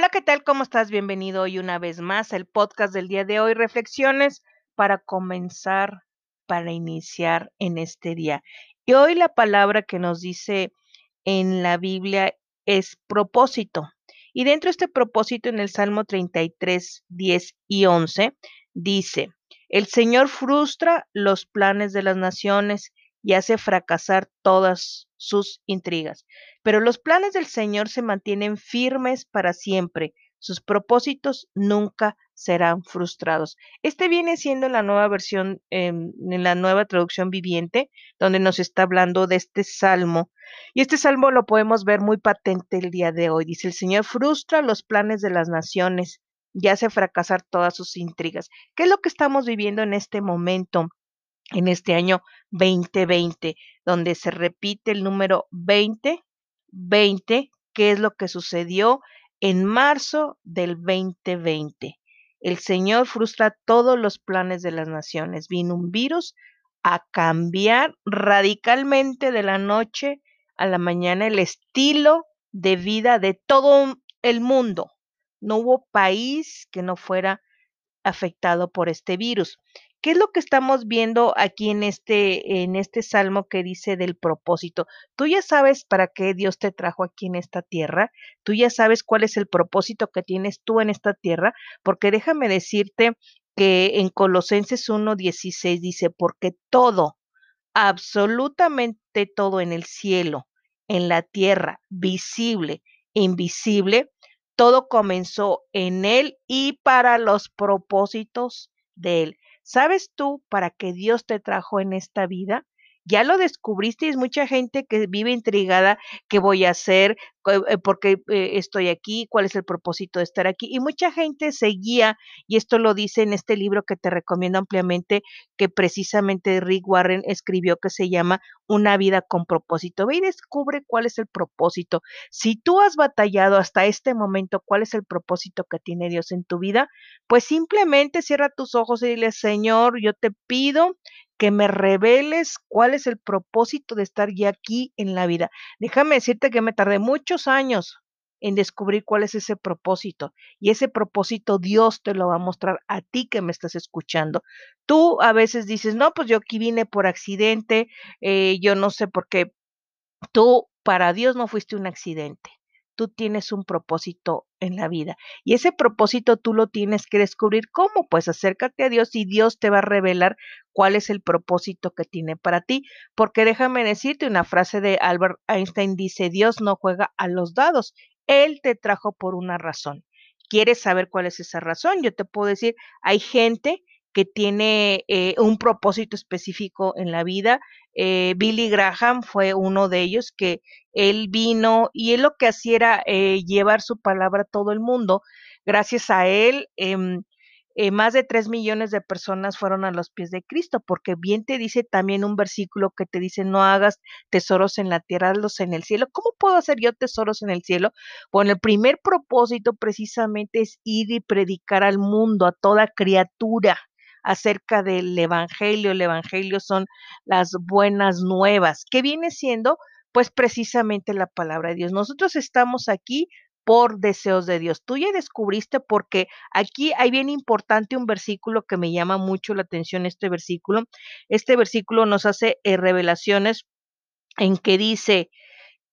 Hola, ¿qué tal? ¿Cómo estás? Bienvenido hoy una vez más al podcast del día de hoy, reflexiones para comenzar, para iniciar en este día. Y hoy la palabra que nos dice en la Biblia es propósito. Y dentro de este propósito en el Salmo 33, 10 y 11 dice, el Señor frustra los planes de las naciones y hace fracasar todas sus intrigas. Pero los planes del Señor se mantienen firmes para siempre. Sus propósitos nunca serán frustrados. Este viene siendo la nueva versión, em, en la nueva traducción viviente, donde nos está hablando de este salmo. Y este salmo lo podemos ver muy patente el día de hoy. Dice, el Señor frustra los planes de las naciones y hace fracasar todas sus intrigas. ¿Qué es lo que estamos viviendo en este momento? En este año 2020, donde se repite el número 20, 20, que es lo que sucedió en marzo del 2020. El Señor frustra todos los planes de las naciones. Vino un virus a cambiar radicalmente de la noche a la mañana el estilo de vida de todo el mundo. No hubo país que no fuera afectado por este virus. ¿Qué es lo que estamos viendo aquí en este, en este salmo que dice del propósito? Tú ya sabes para qué Dios te trajo aquí en esta tierra. Tú ya sabes cuál es el propósito que tienes tú en esta tierra, porque déjame decirte que en Colosenses 1:16 dice, porque todo, absolutamente todo en el cielo, en la tierra, visible, invisible, todo comenzó en Él y para los propósitos de Él. ¿Sabes tú para qué Dios te trajo en esta vida? Ya lo descubriste y es mucha gente que vive intrigada, ¿qué voy a hacer? Eh, ¿Por qué eh, estoy aquí? ¿Cuál es el propósito de estar aquí? Y mucha gente se guía, y esto lo dice en este libro que te recomiendo ampliamente, que precisamente Rick Warren escribió, que se llama Una vida con propósito. Ve y descubre cuál es el propósito. Si tú has batallado hasta este momento, cuál es el propósito que tiene Dios en tu vida, pues simplemente cierra tus ojos y dile, Señor, yo te pido que me reveles cuál es el propósito de estar ya aquí en la vida. Déjame decirte que me tardé muchos años en descubrir cuál es ese propósito. Y ese propósito Dios te lo va a mostrar a ti que me estás escuchando. Tú a veces dices, no, pues yo aquí vine por accidente, eh, yo no sé por qué. Tú para Dios no fuiste un accidente tú tienes un propósito en la vida. Y ese propósito tú lo tienes que descubrir. ¿Cómo? Pues acércate a Dios y Dios te va a revelar cuál es el propósito que tiene para ti. Porque déjame decirte una frase de Albert Einstein dice, Dios no juega a los dados, Él te trajo por una razón. ¿Quieres saber cuál es esa razón? Yo te puedo decir, hay gente que tiene eh, un propósito específico en la vida. Eh, Billy Graham fue uno de ellos que él vino y él lo que hacía era eh, llevar su palabra a todo el mundo. Gracias a él, em, más de tres millones de personas fueron a los pies de Cristo, porque bien te dice también un versículo que te dice, no hagas tesoros en la tierra, hazlos en el cielo. ¿Cómo puedo hacer yo tesoros en el cielo? Bueno, el primer propósito precisamente es ir y predicar al mundo, a toda criatura acerca del Evangelio. El Evangelio son las buenas nuevas, que viene siendo pues precisamente la palabra de Dios. Nosotros estamos aquí por deseos de Dios. Tú ya descubriste porque aquí hay bien importante un versículo que me llama mucho la atención, este versículo. Este versículo nos hace eh, revelaciones en que dice,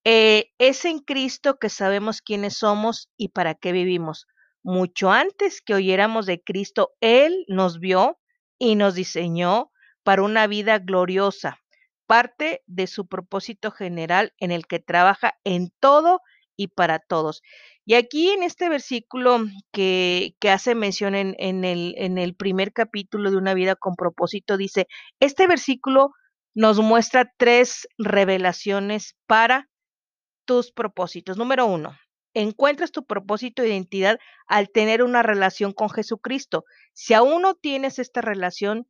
eh, es en Cristo que sabemos quiénes somos y para qué vivimos mucho antes que oyéramos de Cristo, Él nos vio y nos diseñó para una vida gloriosa, parte de su propósito general en el que trabaja en todo y para todos. Y aquí en este versículo que, hace mención en el primer capítulo de Una vida con propósito, dice, este versículo nos muestra tres revelaciones para tus propósitos. Número uno, encuentras tu propósito de identidad al tener una relación con Jesucristo. Si aún no tienes esta relación,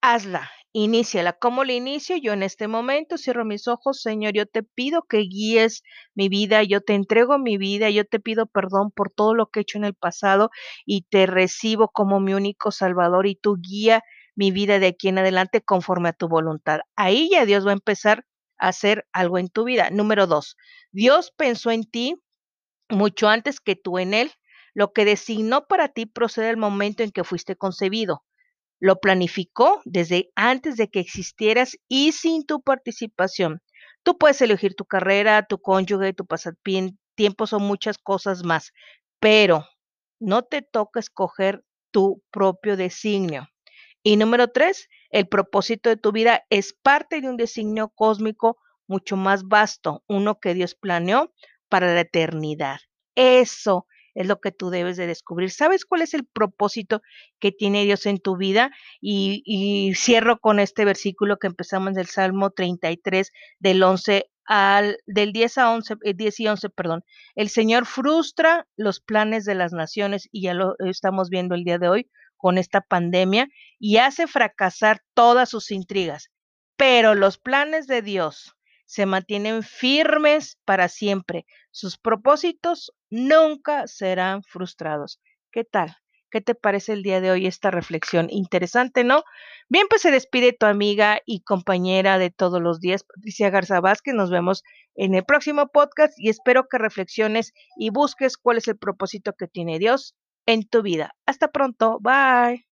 hazla, iníciala. ¿Cómo la inicio? Yo en este momento cierro mis ojos, Señor, yo te pido que guíes mi vida, yo te entrego mi vida, yo te pido perdón por todo lo que he hecho en el pasado y te recibo como mi único Salvador y tú guía mi vida de aquí en adelante conforme a tu voluntad. Ahí ya Dios va a empezar a hacer algo en tu vida. Número dos, Dios pensó en ti mucho antes que tú en él. Lo que designó para ti procede del momento en que fuiste concebido. Lo planificó desde antes de que existieras y sin tu participación. Tú puedes elegir tu carrera, tu cónyuge, tu pasatiempos o muchas cosas más, pero no te toca escoger tu propio designio. Y número tres, el propósito de tu vida es parte de un designio cósmico mucho más vasto, uno que Dios planeó para la eternidad. Eso es lo que tú debes de descubrir. ¿Sabes cuál es el propósito que tiene Dios en tu vida? Y, cierro con este versículo que empezamos del Salmo 33, del 11 al, del 10 a 11, 10 eh, y 11, perdón. El Señor frustra los planes de las naciones y ya lo estamos viendo el día de hoy con esta pandemia y hace fracasar todas sus intrigas. Pero los planes de Dios se mantienen firmes para siempre. Sus propósitos nunca serán frustrados. ¿Qué tal? ¿Qué te parece el día de hoy esta reflexión? Interesante, ¿no? Bien, pues se despide tu amiga y compañera de todos los días, Patricia Garza Vázquez. Nos vemos en el próximo podcast y espero que reflexiones y busques cuál es el propósito que tiene Dios en tu vida. Hasta pronto. Bye.